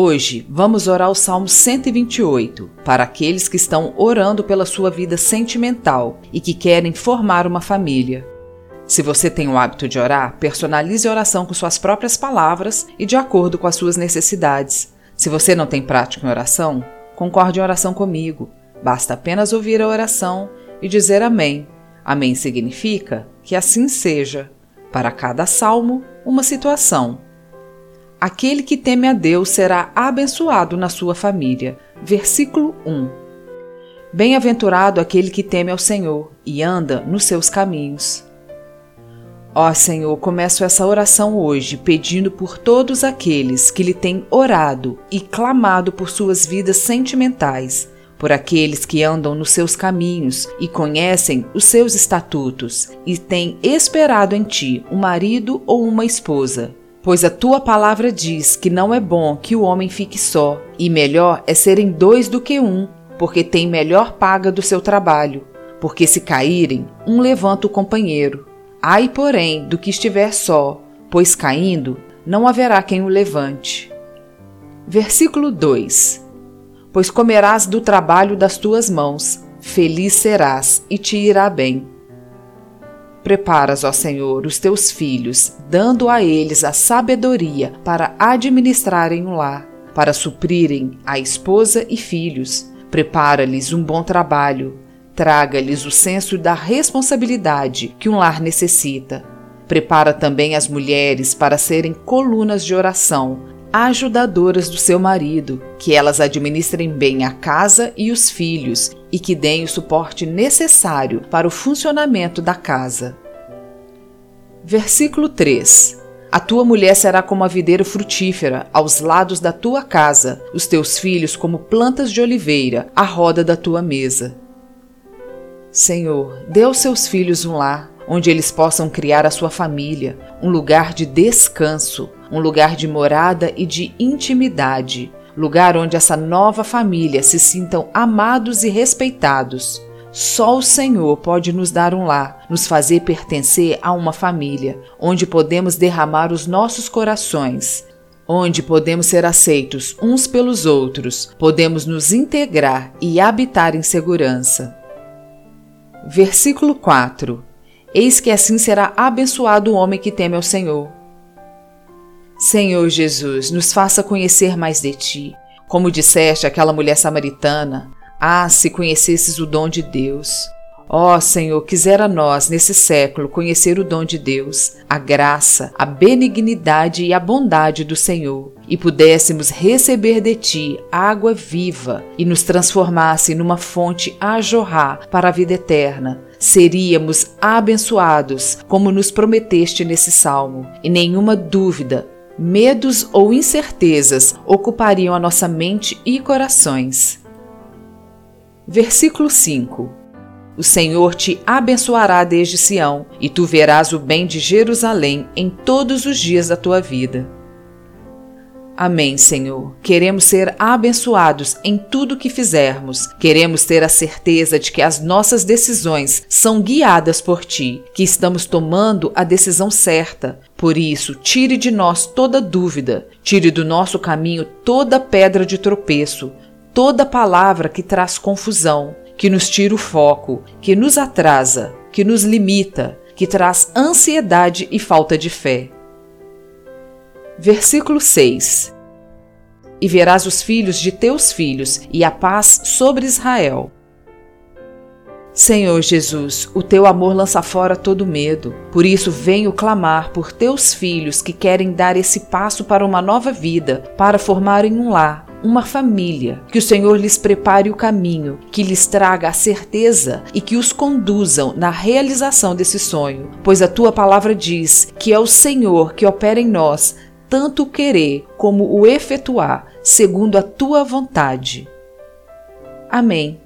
Hoje vamos orar o Salmo 128 para aqueles que estão orando pela sua vida sentimental e que querem formar uma família. Se você tem o hábito de orar, personalize a oração com suas próprias palavras e de acordo com as suas necessidades. Se você não tem prática em oração, concorde em oração comigo. Basta apenas ouvir a oração e dizer Amém. Amém significa que assim seja. Para cada salmo, uma situação Aquele que teme a Deus será abençoado na sua família. Versículo 1. Bem-aventurado aquele que teme ao Senhor e anda nos seus caminhos. Ó Senhor, começo essa oração hoje pedindo por todos aqueles que lhe têm orado e clamado por suas vidas sentimentais, por aqueles que andam nos seus caminhos e conhecem os seus estatutos e têm esperado em ti um marido ou uma esposa Pois a tua palavra diz que não é bom que o homem fique só, e melhor é serem dois do que um, porque tem melhor paga do seu trabalho. Porque se caírem, um levanta o companheiro. Ai, porém, do que estiver só, pois caindo, não haverá quem o levante. Versículo 2: Pois comerás do trabalho das tuas mãos, feliz serás e te irá bem. Preparas, ó Senhor, os teus filhos, dando a eles a sabedoria para administrarem o lar, para suprirem a esposa e filhos. Prepara-lhes um bom trabalho, traga-lhes o senso da responsabilidade que um lar necessita. Prepara também as mulheres para serem colunas de oração, ajudadoras do seu marido, que elas administrem bem a casa e os filhos e que deem o suporte necessário para o funcionamento da casa. Versículo 3: A tua mulher será como a videira frutífera aos lados da tua casa, os teus filhos como plantas de oliveira à roda da tua mesa. Senhor, dê aos seus filhos um lar onde eles possam criar a sua família, um lugar de descanso, um lugar de morada e de intimidade, lugar onde essa nova família se sintam amados e respeitados. Só o Senhor pode nos dar um lar, nos fazer pertencer a uma família, onde podemos derramar os nossos corações, onde podemos ser aceitos uns pelos outros, podemos nos integrar e habitar em segurança. Versículo 4 Eis que assim será abençoado o homem que teme ao Senhor. Senhor Jesus, nos faça conhecer mais de ti. Como disseste àquela mulher samaritana, ah, se conhecesses o dom de Deus. Ó oh, Senhor, quisera nós, nesse século, conhecer o dom de Deus, a graça, a benignidade e a bondade do Senhor, e pudéssemos receber de Ti água viva e nos transformasse numa fonte a jorrar para a vida eterna, seríamos abençoados, como nos prometeste nesse salmo, e nenhuma dúvida, medos ou incertezas ocupariam a nossa mente e corações. Versículo 5 O Senhor te abençoará desde Sião, e tu verás o bem de Jerusalém em todos os dias da tua vida. Amém, Senhor. Queremos ser abençoados em tudo que fizermos. Queremos ter a certeza de que as nossas decisões são guiadas por Ti, que estamos tomando a decisão certa. Por isso, tire de nós toda dúvida, tire do nosso caminho toda pedra de tropeço, toda palavra que traz confusão, que nos tira o foco, que nos atrasa, que nos limita, que traz ansiedade e falta de fé. Versículo 6: E verás os filhos de teus filhos, e a paz sobre Israel. Senhor Jesus, o teu amor lança fora todo medo. Por isso venho clamar por teus filhos que querem dar esse passo para uma nova vida, para formarem um lar, uma família, que o Senhor lhes prepare o caminho, que lhes traga a certeza e que os conduzam na realização desse sonho, pois a tua palavra diz que é o Senhor que opera em nós tanto o querer como o efetuar, segundo a tua vontade. Amém.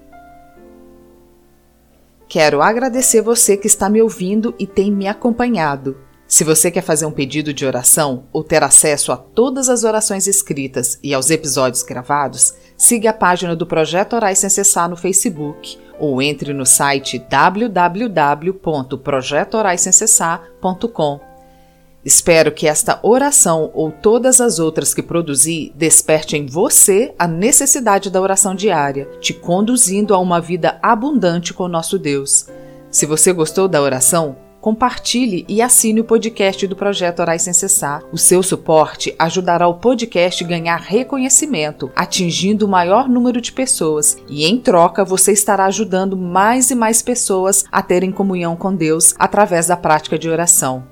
quero agradecer você que está me ouvindo e tem me acompanhado. Se você quer fazer um pedido de oração ou ter acesso a todas as orações escritas e aos episódios gravados, siga a página do Projeto Orais Sem Cessar no Facebook ou entre no site www.projetoraissemcessar.com. Espero que esta oração ou todas as outras que produzi desperte em você a necessidade da oração diária, te conduzindo a uma vida abundante com nosso Deus. Se você gostou da oração, compartilhe e assine o podcast do Projeto Orais Sem Cessar. O seu suporte ajudará o podcast a ganhar reconhecimento, atingindo o maior número de pessoas, e em troca você estará ajudando mais e mais pessoas a terem comunhão com Deus através da prática de oração.